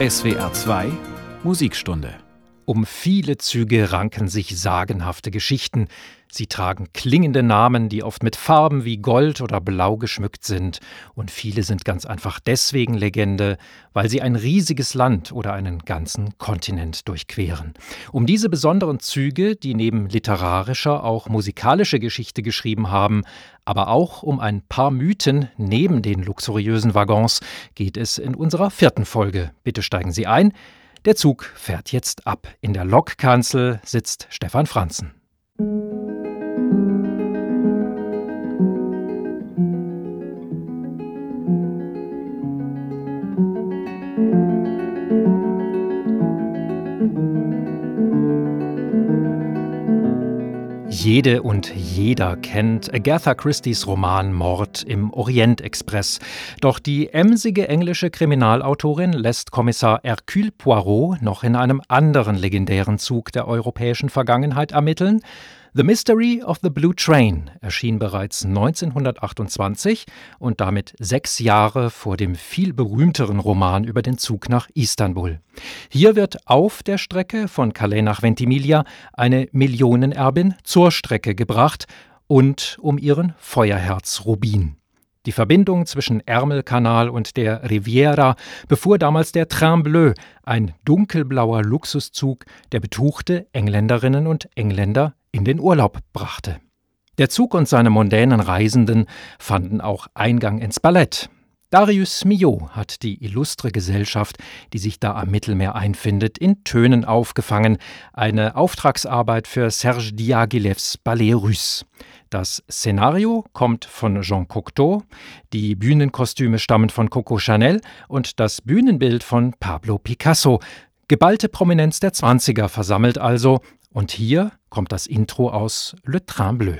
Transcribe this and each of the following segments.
SWR 2 Musikstunde um viele Züge ranken sich sagenhafte Geschichten. Sie tragen klingende Namen, die oft mit Farben wie Gold oder Blau geschmückt sind. Und viele sind ganz einfach deswegen Legende, weil sie ein riesiges Land oder einen ganzen Kontinent durchqueren. Um diese besonderen Züge, die neben literarischer auch musikalische Geschichte geschrieben haben, aber auch um ein paar Mythen neben den luxuriösen Waggons, geht es in unserer vierten Folge. Bitte steigen Sie ein. Der Zug fährt jetzt ab. In der Lokkanzel sitzt Stefan Franzen. Jede und jeder kennt Agatha Christie's Roman Mord im Orientexpress. Doch die emsige englische Kriminalautorin lässt Kommissar Hercule Poirot noch in einem anderen legendären Zug der europäischen Vergangenheit ermitteln, The Mystery of the Blue Train erschien bereits 1928 und damit sechs Jahre vor dem viel berühmteren Roman über den Zug nach Istanbul. Hier wird auf der Strecke von Calais nach Ventimiglia eine Millionenerbin zur Strecke gebracht und um ihren Feuerherz Rubin. Die Verbindung zwischen Ärmelkanal und der Riviera befuhr damals der Train Bleu, ein dunkelblauer Luxuszug, der betuchte Engländerinnen und Engländer in den Urlaub brachte. Der Zug und seine mondänen Reisenden fanden auch Eingang ins Ballett. Darius Milhaud hat die illustre Gesellschaft, die sich da am Mittelmeer einfindet, in Tönen aufgefangen, eine Auftragsarbeit für Serge Diaghilevs Ballet Russe. Das Szenario kommt von Jean Cocteau, die Bühnenkostüme stammen von Coco Chanel und das Bühnenbild von Pablo Picasso. Geballte Prominenz der Zwanziger versammelt also, und hier kommt das Intro aus Le Train Bleu.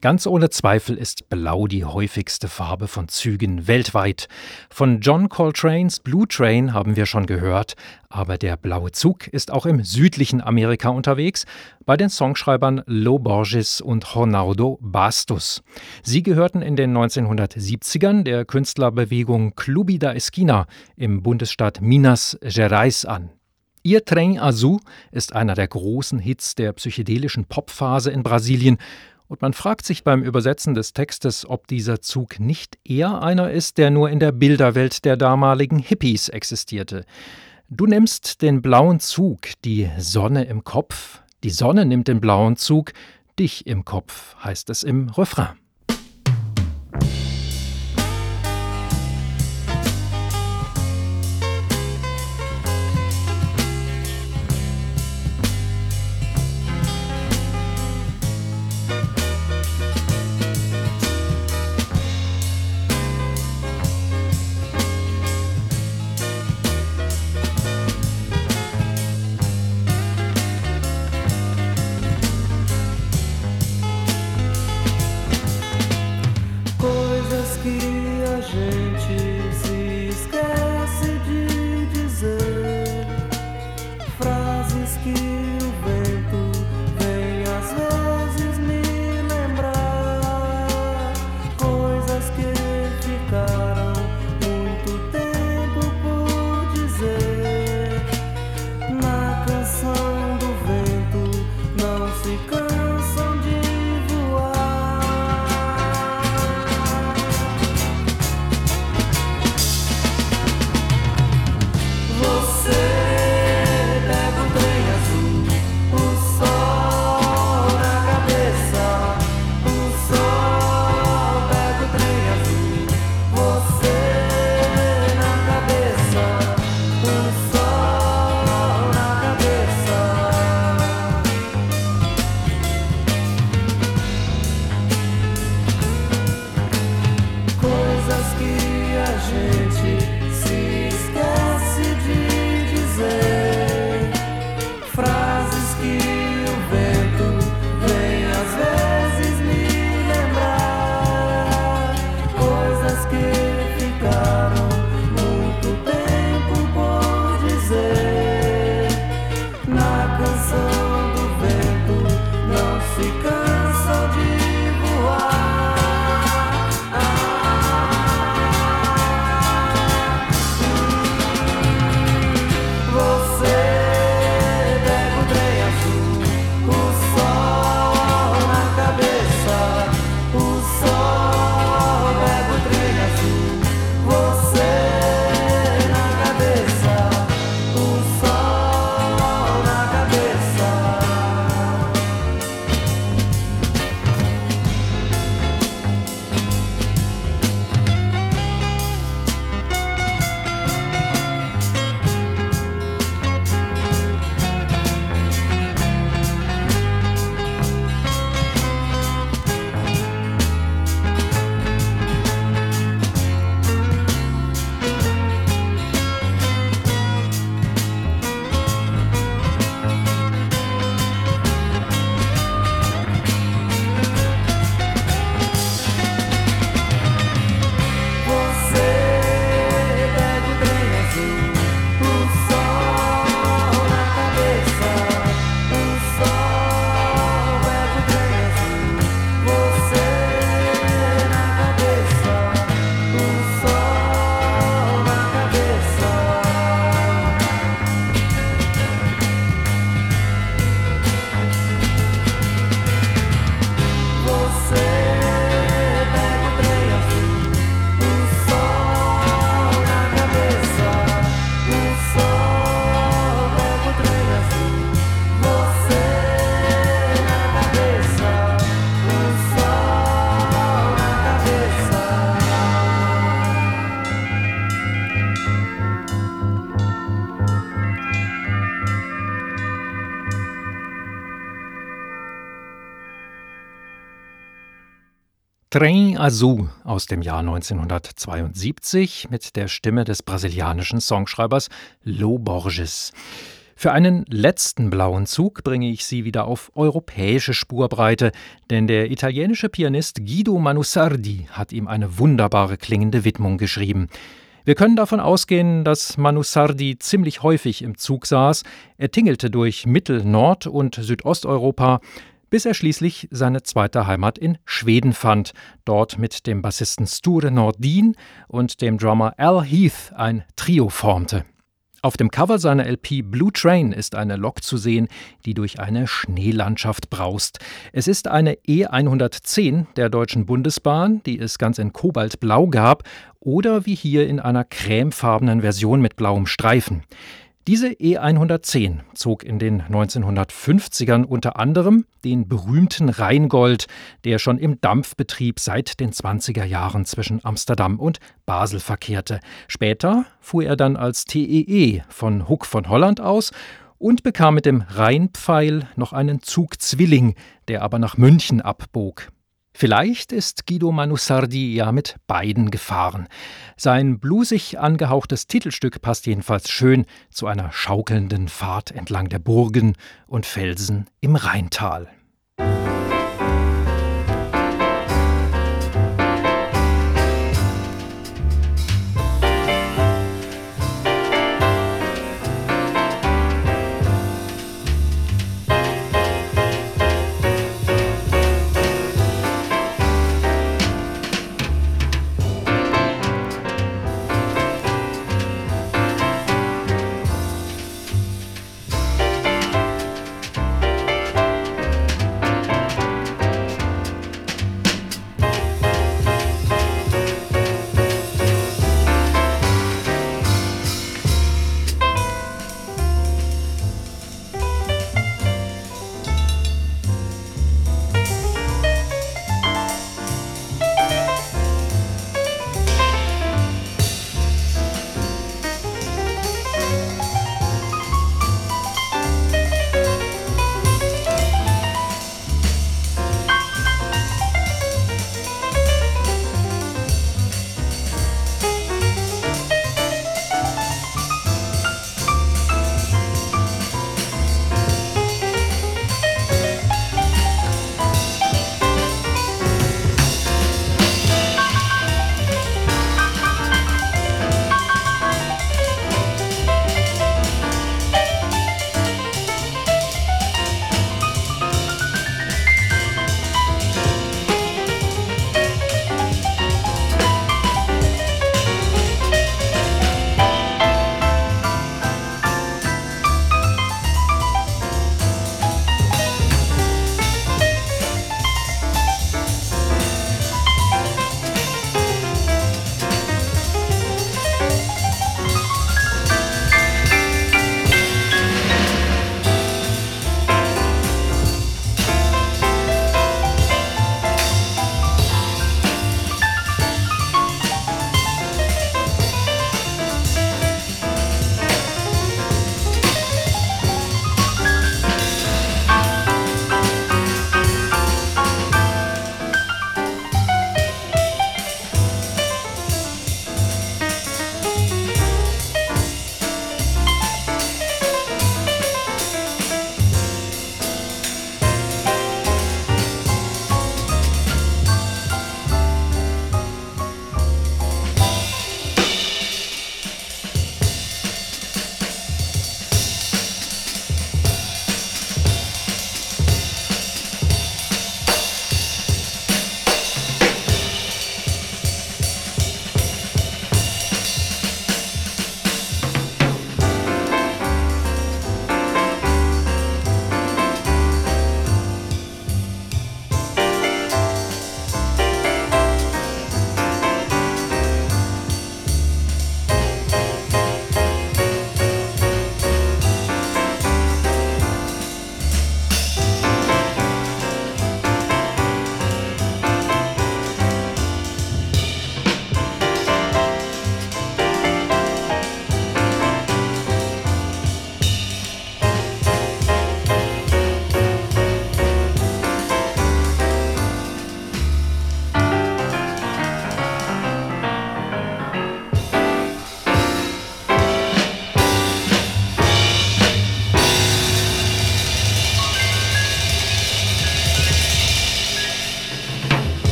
Ganz ohne Zweifel ist Blau die häufigste Farbe von Zügen weltweit. Von John Coltrane's Blue Train haben wir schon gehört, aber der blaue Zug ist auch im südlichen Amerika unterwegs, bei den Songschreibern Lo Borges und Ronaldo Bastos. Sie gehörten in den 1970ern der Künstlerbewegung Clube da Esquina im Bundesstaat Minas Gerais an. Ihr Train Azul ist einer der großen Hits der psychedelischen Popphase in Brasilien und man fragt sich beim Übersetzen des Textes, ob dieser Zug nicht eher einer ist, der nur in der Bilderwelt der damaligen Hippies existierte. Du nimmst den blauen Zug, die Sonne im Kopf, die Sonne nimmt den blauen Zug, dich im Kopf, heißt es im Refrain. Train Azul aus dem Jahr 1972 mit der Stimme des brasilianischen Songschreibers Lo Borges. Für einen letzten blauen Zug bringe ich Sie wieder auf europäische Spurbreite, denn der italienische Pianist Guido Manusardi hat ihm eine wunderbare klingende Widmung geschrieben. Wir können davon ausgehen, dass Manusardi ziemlich häufig im Zug saß. Er tingelte durch Mittel-, Nord- und Südosteuropa bis er schließlich seine zweite Heimat in Schweden fand, dort mit dem Bassisten Sture Nordin und dem Drummer Al Heath ein Trio formte. Auf dem Cover seiner LP Blue Train ist eine Lok zu sehen, die durch eine Schneelandschaft braust. Es ist eine E110 der Deutschen Bundesbahn, die es ganz in Kobaltblau gab, oder wie hier in einer cremefarbenen Version mit blauem Streifen. Diese E110 zog in den 1950ern unter anderem den berühmten Rheingold, der schon im Dampfbetrieb seit den 20er Jahren zwischen Amsterdam und Basel verkehrte. Später fuhr er dann als TEE e von Huck von Holland aus und bekam mit dem Rheinpfeil noch einen Zugzwilling, der aber nach München abbog. Vielleicht ist Guido Manusardi ja mit beiden gefahren. Sein blusig angehauchtes Titelstück passt jedenfalls schön zu einer schaukelnden Fahrt entlang der Burgen und Felsen im Rheintal.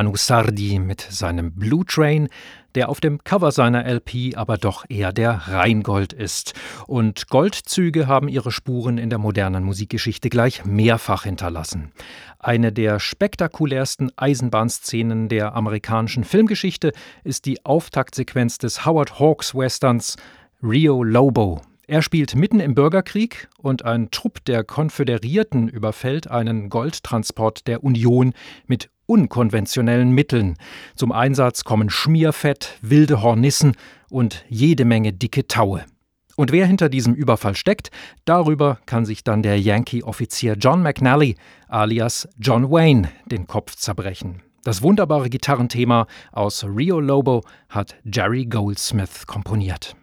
Guido Manusardi mit seinem Blue Train, der auf dem Cover seiner LP aber doch eher der Rheingold ist. Und Goldzüge haben ihre Spuren in der modernen Musikgeschichte gleich mehrfach hinterlassen. Eine der spektakulärsten Eisenbahnszenen der amerikanischen Filmgeschichte ist die Auftaktsequenz des Howard Hawks Westerns Rio Lobo. Er spielt mitten im Bürgerkrieg und ein Trupp der Konföderierten überfällt einen Goldtransport der Union mit unkonventionellen Mitteln. Zum Einsatz kommen Schmierfett, wilde Hornissen und jede Menge dicke Taue. Und wer hinter diesem Überfall steckt, darüber kann sich dann der Yankee-Offizier John McNally alias John Wayne den Kopf zerbrechen. Das wunderbare Gitarrenthema aus Rio Lobo hat Jerry Goldsmith komponiert.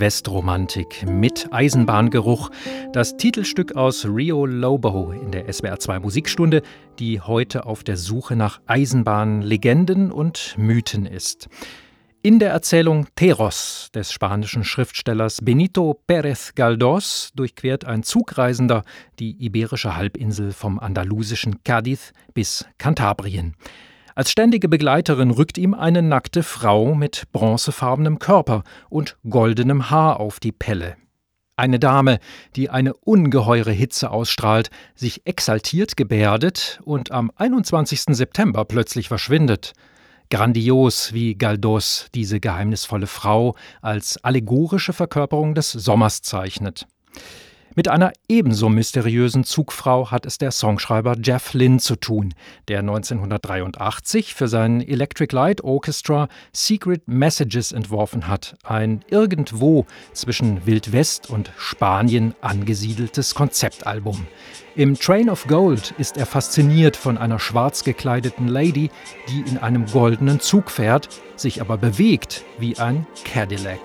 Wildwestromantik mit Eisenbahngeruch. Das Titelstück aus Rio Lobo in der SWR 2 Musikstunde, die heute auf der Suche nach Eisenbahnlegenden und Mythen ist. In der Erzählung Teros des spanischen Schriftstellers Benito Pérez Galdós durchquert ein Zugreisender die iberische Halbinsel vom andalusischen Cádiz bis Kantabrien. Als ständige Begleiterin rückt ihm eine nackte Frau mit bronzefarbenem Körper und goldenem Haar auf die Pelle. Eine Dame, die eine ungeheure Hitze ausstrahlt, sich exaltiert gebärdet und am 21. September plötzlich verschwindet. Grandios, wie Galdos diese geheimnisvolle Frau als allegorische Verkörperung des Sommers zeichnet. Mit einer ebenso mysteriösen Zugfrau hat es der Songschreiber Jeff Lynne zu tun, der 1983 für sein Electric Light Orchestra Secret Messages entworfen hat, ein irgendwo zwischen Wildwest und Spanien angesiedeltes Konzeptalbum. Im Train of Gold ist er fasziniert von einer schwarz gekleideten Lady, die in einem goldenen Zug fährt, sich aber bewegt wie ein Cadillac.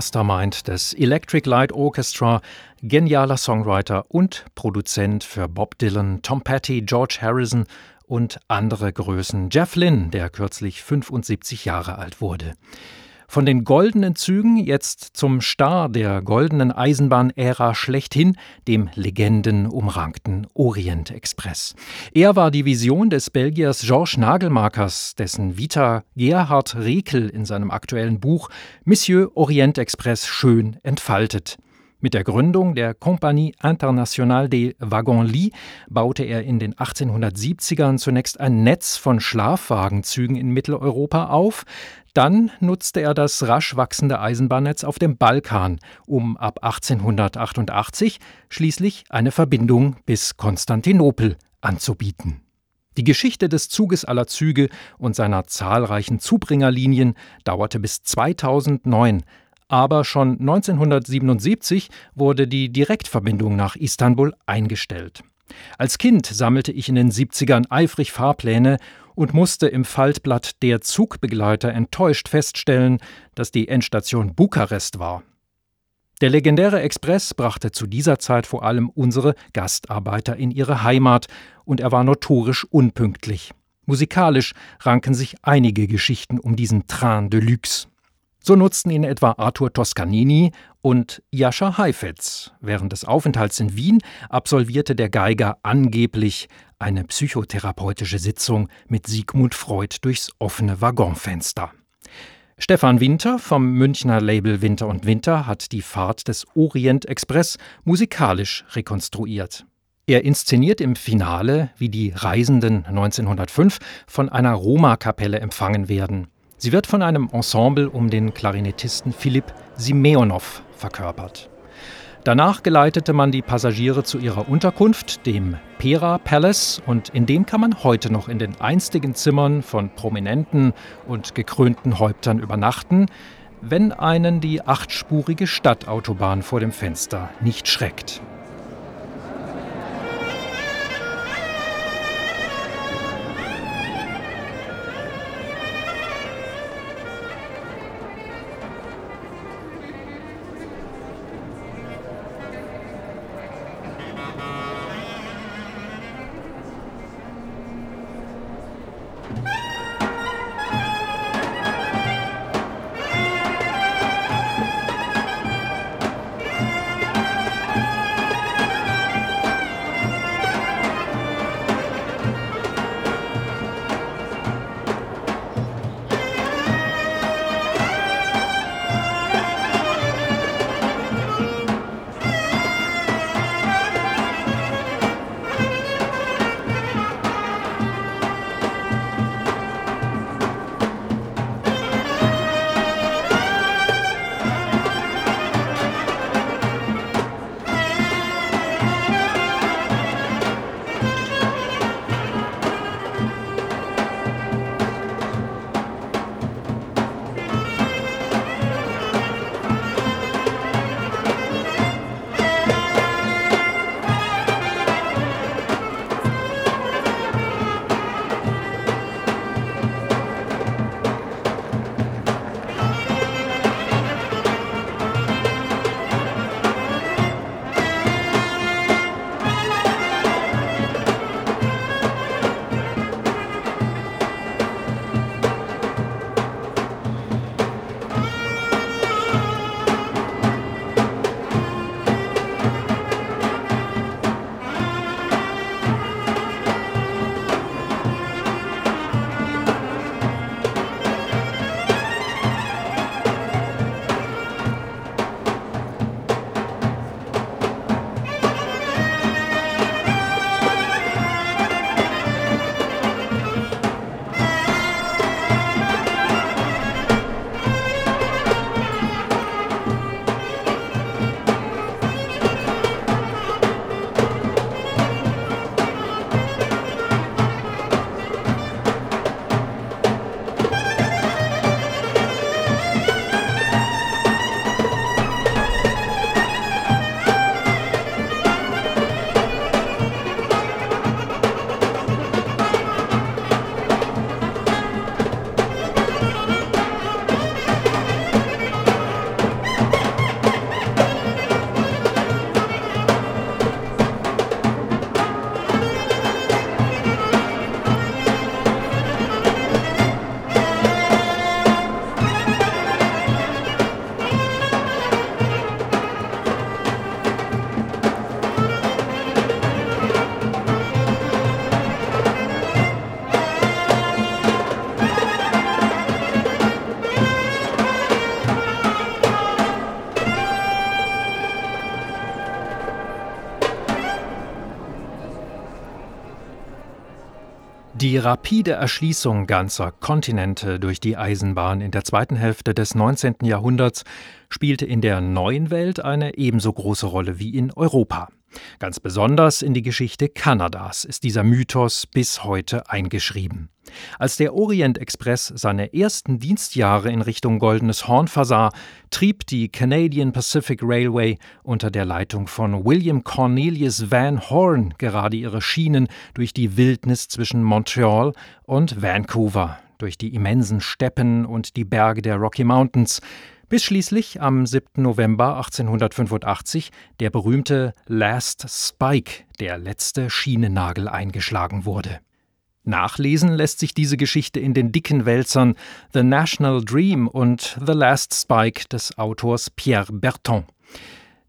Mastermind des Electric Light Orchestra, genialer Songwriter und Produzent für Bob Dylan, Tom Petty, George Harrison und andere Größen. Jeff Lynne, der kürzlich 75 Jahre alt wurde. Von den goldenen Zügen jetzt zum Star der goldenen Eisenbahn-Ära schlechthin, dem legendenumrankten Orient-Express. Er war die Vision des Belgiers Georges Nagelmakers, dessen Vita Gerhard Rekel in seinem aktuellen Buch Monsieur Orient Express schön entfaltet. Mit der Gründung der Compagnie Internationale des Wagons-Lits baute er in den 1870ern zunächst ein Netz von Schlafwagenzügen in Mitteleuropa auf. Dann nutzte er das rasch wachsende Eisenbahnnetz auf dem Balkan, um ab 1888 schließlich eine Verbindung bis Konstantinopel anzubieten. Die Geschichte des Zuges aller Züge und seiner zahlreichen Zubringerlinien dauerte bis 2009, aber schon 1977 wurde die Direktverbindung nach Istanbul eingestellt. Als Kind sammelte ich in den 70ern eifrig Fahrpläne und musste im Faltblatt Der Zugbegleiter enttäuscht feststellen, dass die Endstation Bukarest war. Der legendäre Express brachte zu dieser Zeit vor allem unsere Gastarbeiter in ihre Heimat und er war notorisch unpünktlich. Musikalisch ranken sich einige Geschichten um diesen Train de Luxe. So nutzten ihn etwa Arthur Toscanini und Jascha Heifetz. Während des Aufenthalts in Wien absolvierte der Geiger angeblich eine psychotherapeutische Sitzung mit Sigmund Freud durchs offene Waggonfenster. Stefan Winter vom Münchner Label Winter und Winter hat die Fahrt des Orient Express musikalisch rekonstruiert. Er inszeniert im Finale, wie die Reisenden 1905 von einer Roma-Kapelle empfangen werden. Sie wird von einem Ensemble um den Klarinettisten Philipp Simeonow verkörpert. Danach geleitete man die Passagiere zu ihrer Unterkunft, dem Pera Palace, und in dem kann man heute noch in den einstigen Zimmern von prominenten und gekrönten Häuptern übernachten, wenn einen die achtspurige Stadtautobahn vor dem Fenster nicht schreckt. Die rapide Erschließung ganzer Kontinente durch die Eisenbahn in der zweiten Hälfte des 19. Jahrhunderts spielte in der neuen Welt eine ebenso große Rolle wie in Europa. Ganz besonders in die Geschichte Kanadas ist dieser Mythos bis heute eingeschrieben. Als der Orient Express seine ersten Dienstjahre in Richtung Goldenes Horn versah, trieb die Canadian Pacific Railway unter der Leitung von William Cornelius Van Horn gerade ihre Schienen durch die Wildnis zwischen Montreal und Vancouver, durch die immensen Steppen und die Berge der Rocky Mountains, bis schließlich am 7. November 1885 der berühmte Last Spike, der letzte Schienennagel, eingeschlagen wurde. Nachlesen lässt sich diese Geschichte in den dicken Wälzern The National Dream und The Last Spike des Autors Pierre Berton.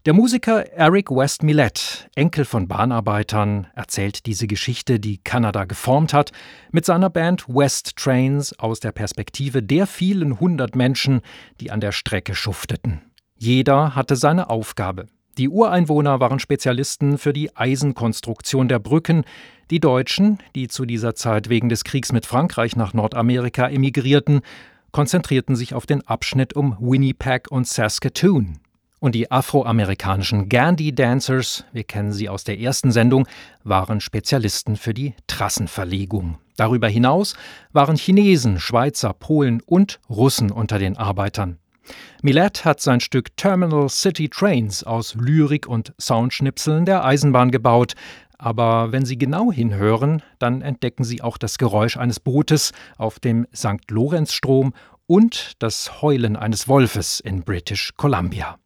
Der Musiker Eric West Millet, Enkel von Bahnarbeitern, erzählt diese Geschichte, die Kanada geformt hat, mit seiner Band West Trains aus der Perspektive der vielen hundert Menschen, die an der Strecke schufteten. Jeder hatte seine Aufgabe. Die Ureinwohner waren Spezialisten für die Eisenkonstruktion der Brücken, die Deutschen, die zu dieser Zeit wegen des Kriegs mit Frankreich nach Nordamerika emigrierten, konzentrierten sich auf den Abschnitt um Winnipeg und Saskatoon. Und die afroamerikanischen Gandhi Dancers, wir kennen sie aus der ersten Sendung, waren Spezialisten für die Trassenverlegung. Darüber hinaus waren Chinesen, Schweizer, Polen und Russen unter den Arbeitern. Millet hat sein Stück Terminal City Trains aus Lyrik und Soundschnipseln der Eisenbahn gebaut, aber wenn Sie genau hinhören, dann entdecken Sie auch das Geräusch eines Bootes auf dem St. Lorenzstrom und das Heulen eines Wolfes in British Columbia.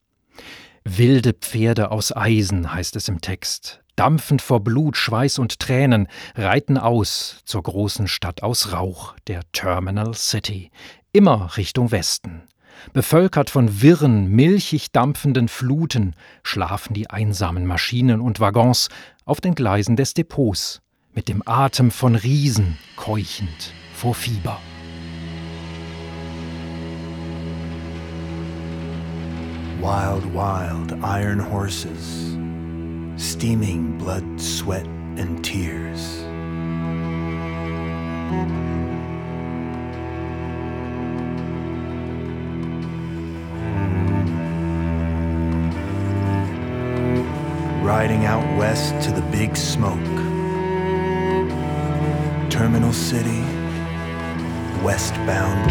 Wilde Pferde aus Eisen heißt es im Text. Dampfend vor Blut, Schweiß und Tränen reiten aus zur großen Stadt aus Rauch, der Terminal City, immer Richtung Westen. Bevölkert von wirren, milchig dampfenden Fluten schlafen die einsamen Maschinen und Waggons auf den Gleisen des Depots, mit dem Atem von Riesen keuchend vor Fieber. Wild, wild iron horses, steaming blood, sweat, and tears. riding out west to the big smoke. Terminal City, westbound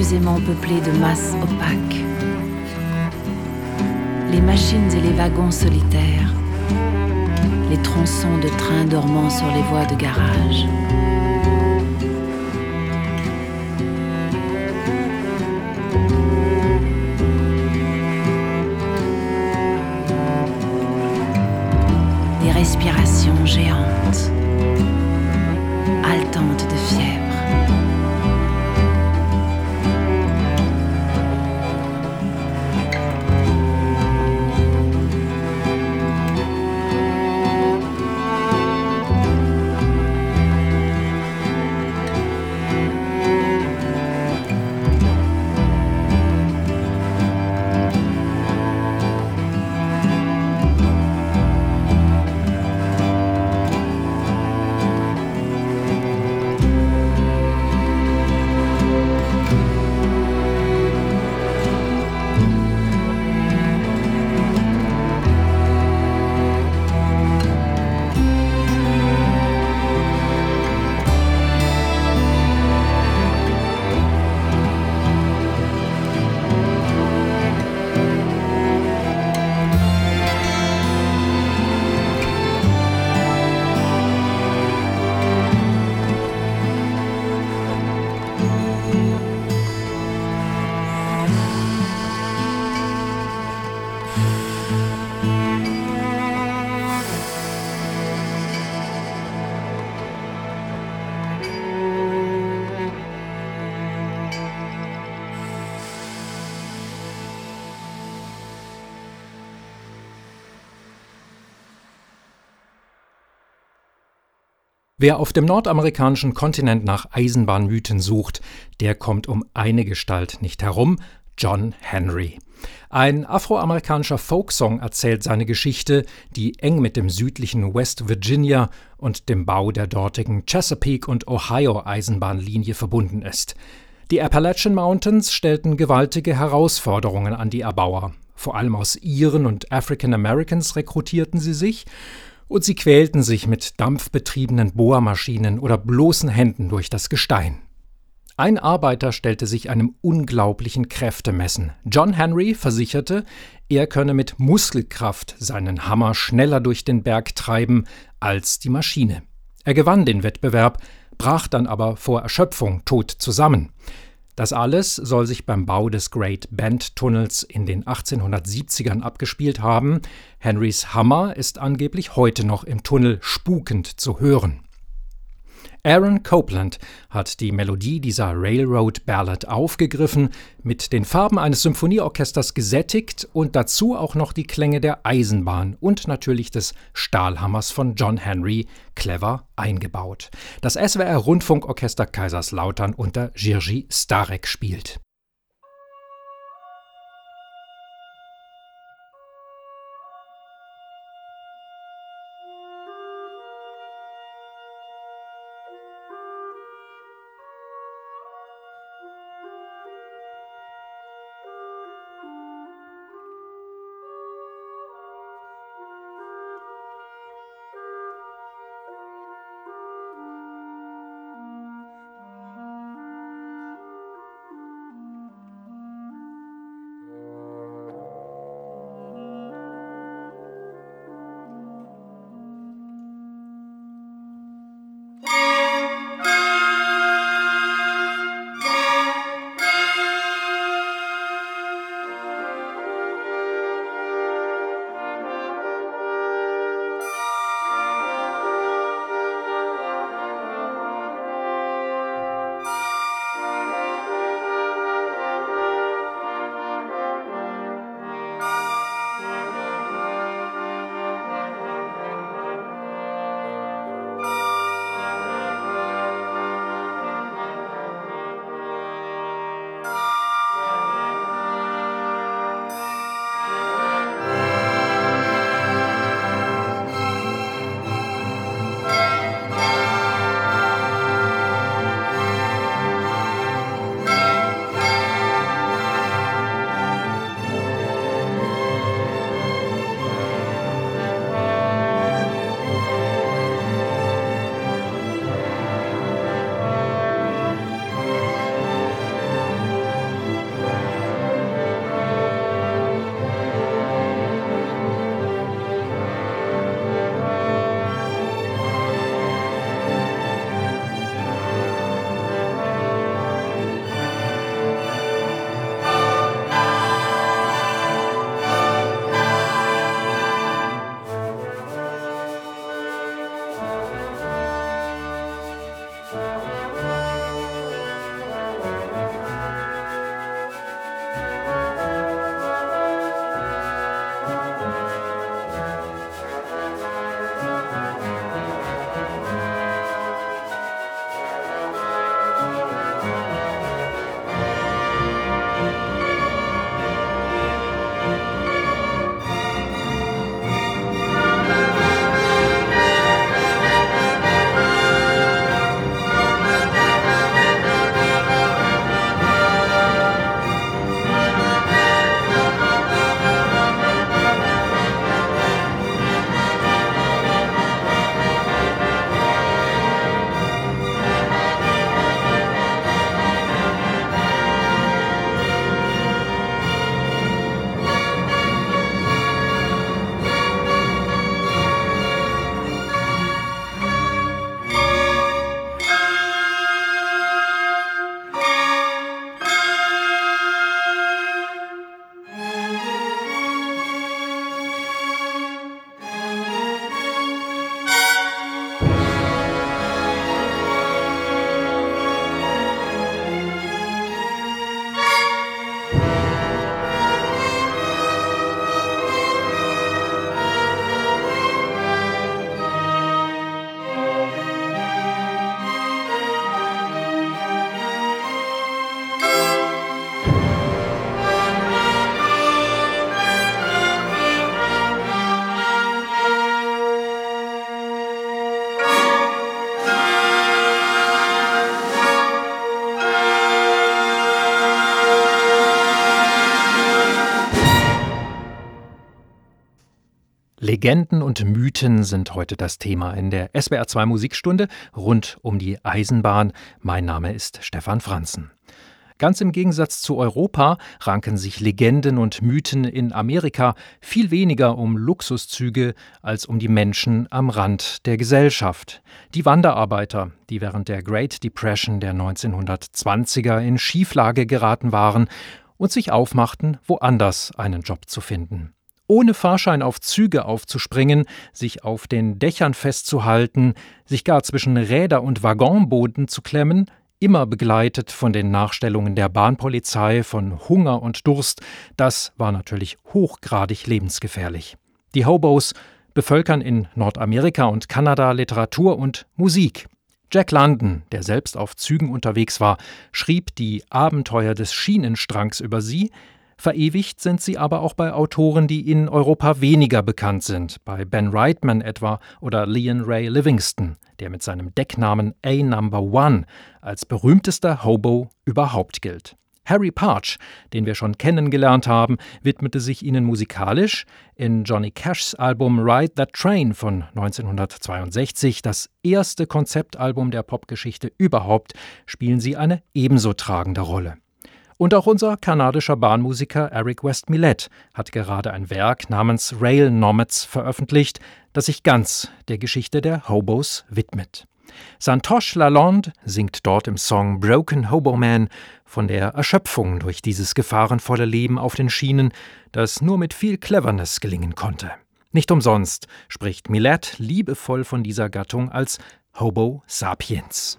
confusément peuplée de masses opaques. Les machines et les wagons solitaires, les tronçons de trains dormant sur les voies de garage. Wer auf dem nordamerikanischen Kontinent nach Eisenbahnmythen sucht, der kommt um eine Gestalt nicht herum, John Henry. Ein afroamerikanischer Folksong erzählt seine Geschichte, die eng mit dem südlichen West Virginia und dem Bau der dortigen Chesapeake und Ohio Eisenbahnlinie verbunden ist. Die Appalachian Mountains stellten gewaltige Herausforderungen an die Erbauer. Vor allem aus Iren und African Americans rekrutierten sie sich und sie quälten sich mit dampfbetriebenen Bohrmaschinen oder bloßen Händen durch das Gestein. Ein Arbeiter stellte sich einem unglaublichen Kräftemessen. John Henry versicherte, er könne mit Muskelkraft seinen Hammer schneller durch den Berg treiben als die Maschine. Er gewann den Wettbewerb, brach dann aber vor Erschöpfung tot zusammen. Das alles soll sich beim Bau des Great Bend Tunnels in den 1870ern abgespielt haben. Henrys Hammer ist angeblich heute noch im Tunnel spukend zu hören. Aaron Copeland hat die Melodie dieser Railroad Ballad aufgegriffen, mit den Farben eines Symphonieorchesters gesättigt und dazu auch noch die Klänge der Eisenbahn und natürlich des Stahlhammers von John Henry clever eingebaut. Das SWR Rundfunkorchester Kaiserslautern unter Jirji Starek spielt. Legenden und Mythen sind heute das Thema in der SBR2 Musikstunde rund um die Eisenbahn. Mein Name ist Stefan Franzen. Ganz im Gegensatz zu Europa ranken sich Legenden und Mythen in Amerika viel weniger um Luxuszüge als um die Menschen am Rand der Gesellschaft. Die Wanderarbeiter, die während der Great Depression der 1920er in Schieflage geraten waren und sich aufmachten, woanders einen Job zu finden ohne Fahrschein auf Züge aufzuspringen, sich auf den Dächern festzuhalten, sich gar zwischen Räder und Waggonboden zu klemmen, immer begleitet von den Nachstellungen der Bahnpolizei von Hunger und Durst, das war natürlich hochgradig lebensgefährlich. Die Hobos bevölkern in Nordamerika und Kanada Literatur und Musik. Jack London, der selbst auf Zügen unterwegs war, schrieb die Abenteuer des Schienenstrangs über sie, Verewigt sind sie aber auch bei Autoren, die in Europa weniger bekannt sind, bei Ben Reitman etwa oder Leon Ray Livingston, der mit seinem Decknamen A Number One als berühmtester Hobo überhaupt gilt. Harry Parch, den wir schon kennengelernt haben, widmete sich ihnen musikalisch. In Johnny Cashs Album Ride That Train von 1962, das erste Konzeptalbum der Popgeschichte überhaupt, spielen sie eine ebenso tragende Rolle. Und auch unser kanadischer Bahnmusiker Eric West Millet hat gerade ein Werk namens Rail Nomads veröffentlicht, das sich ganz der Geschichte der Hobos widmet. Santosh Lalonde singt dort im Song Broken Hobo Man von der Erschöpfung durch dieses gefahrenvolle Leben auf den Schienen, das nur mit viel Cleverness gelingen konnte. Nicht umsonst spricht Millet liebevoll von dieser Gattung als Hobo sapiens.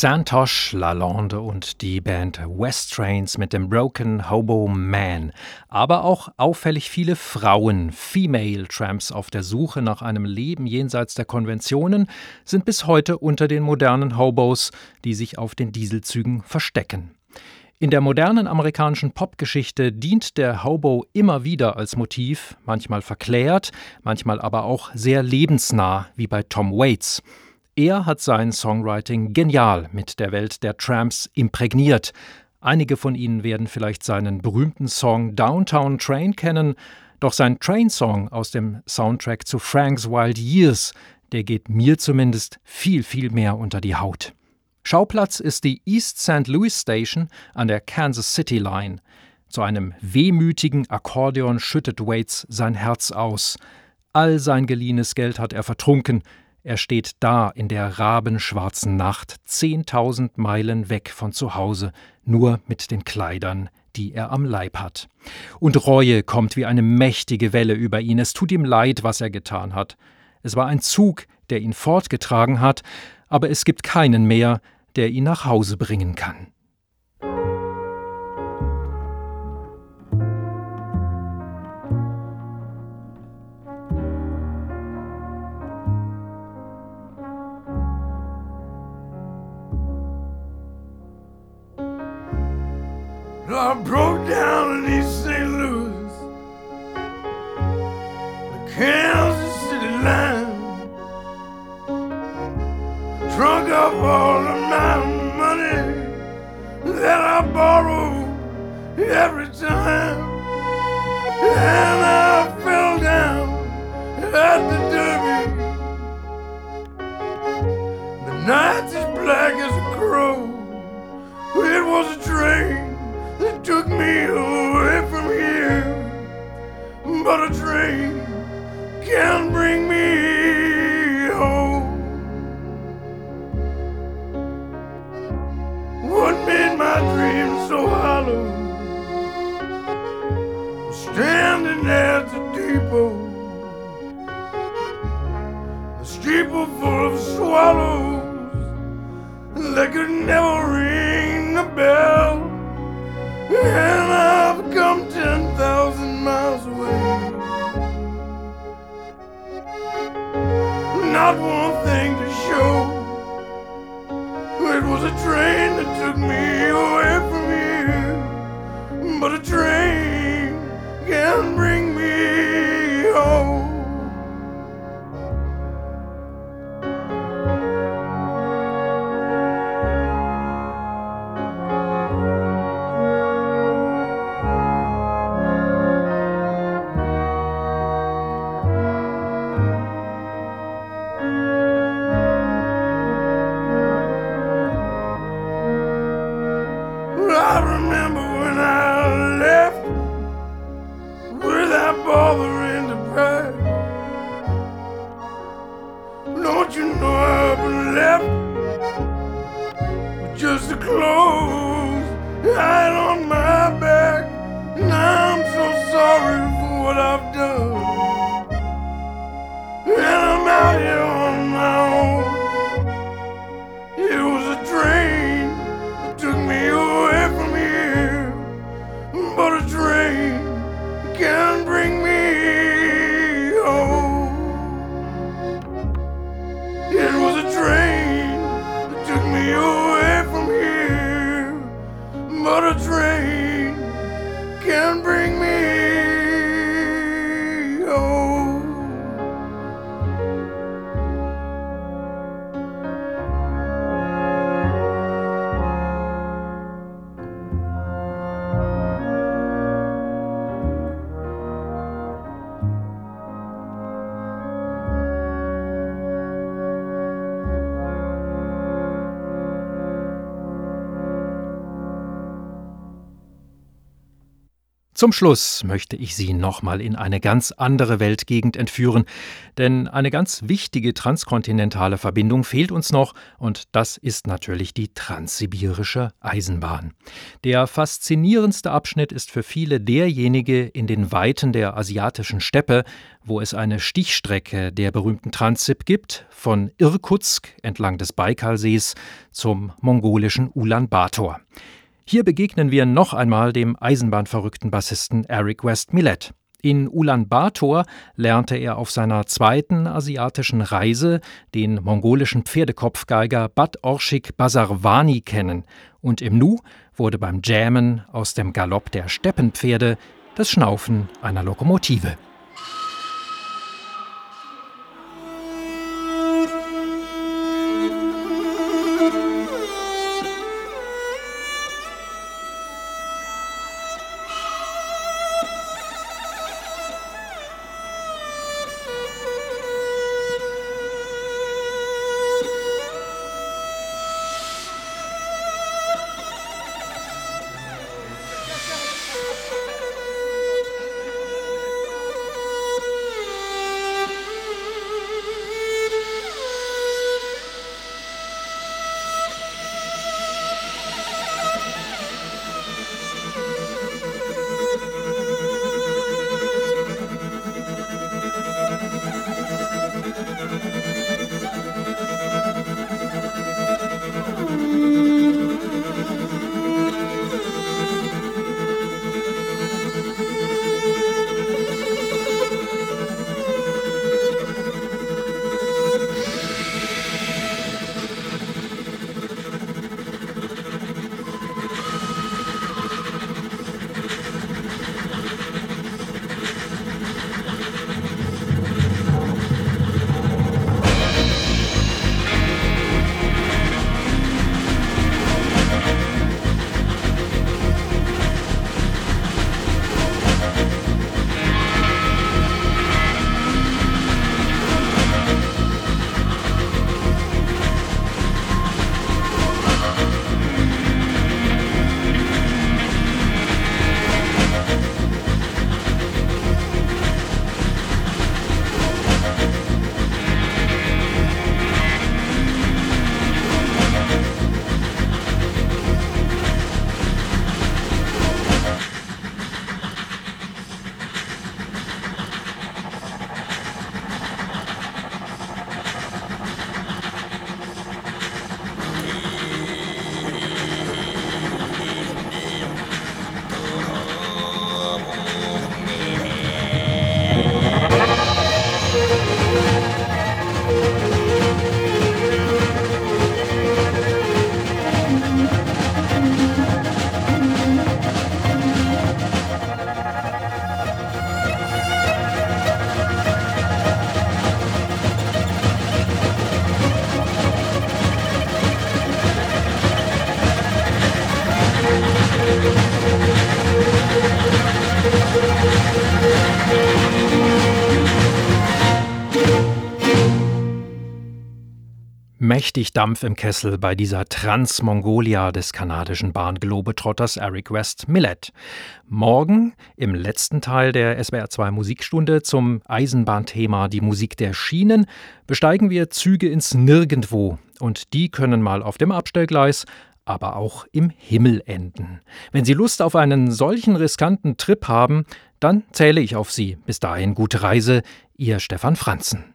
Santosh Lalonde und die Band West Trains mit dem Broken Hobo Man. Aber auch auffällig viele Frauen, Female Tramps auf der Suche nach einem Leben jenseits der Konventionen, sind bis heute unter den modernen Hobos, die sich auf den Dieselzügen verstecken. In der modernen amerikanischen Popgeschichte dient der Hobo immer wieder als Motiv, manchmal verklärt, manchmal aber auch sehr lebensnah, wie bei Tom Waits. Er hat sein Songwriting genial mit der Welt der Tramps imprägniert. Einige von Ihnen werden vielleicht seinen berühmten Song Downtown Train kennen, doch sein Train-Song aus dem Soundtrack zu Frank's Wild Years, der geht mir zumindest viel, viel mehr unter die Haut. Schauplatz ist die East St. Louis Station an der Kansas City Line. Zu einem wehmütigen Akkordeon schüttet Waits sein Herz aus. All sein geliehenes Geld hat er vertrunken, er steht da in der rabenschwarzen Nacht, zehntausend Meilen weg von zu Hause, nur mit den Kleidern, die er am Leib hat. Und Reue kommt wie eine mächtige Welle über ihn. Es tut ihm leid, was er getan hat. Es war ein Zug, der ihn fortgetragen hat, aber es gibt keinen mehr, der ihn nach Hause bringen kann. I broke down in East St. Louis, the Kansas City line. Drunk up all of my money that I borrow every time. And I fell down at the Derby. The night's as black as a crow. It was a that took me away from here. But a train can't bring me home. What made my dreams so hollow? Standing at the depot, a steeple full of swallows that could never ring the bell. And I've come 10,000 miles away. Not one thing to show. It was a train that took me away from here. But a train can bring me home. Zum Schluss möchte ich Sie nochmal in eine ganz andere Weltgegend entführen, denn eine ganz wichtige transkontinentale Verbindung fehlt uns noch und das ist natürlich die transsibirische Eisenbahn. Der faszinierendste Abschnitt ist für viele derjenige in den Weiten der asiatischen Steppe, wo es eine Stichstrecke der berühmten Transsib gibt, von Irkutsk entlang des Baikalsees zum mongolischen Ulaanbaatar. Hier begegnen wir noch einmal dem eisenbahnverrückten Bassisten Eric West Millet. In Ulaanbaatar lernte er auf seiner zweiten asiatischen Reise den mongolischen Pferdekopfgeiger Bad Orshik Basarwani kennen und im Nu wurde beim Jammen aus dem Galopp der Steppenpferde das Schnaufen einer Lokomotive. Mächtig Dampf im Kessel bei dieser Transmongolia des kanadischen Bahnglobetrotters Eric West Millet. Morgen im letzten Teil der SWR2 Musikstunde zum Eisenbahnthema Die Musik der Schienen besteigen wir Züge ins Nirgendwo und die können mal auf dem Abstellgleis, aber auch im Himmel enden. Wenn Sie Lust auf einen solchen riskanten Trip haben, dann zähle ich auf Sie. Bis dahin gute Reise, Ihr Stefan Franzen.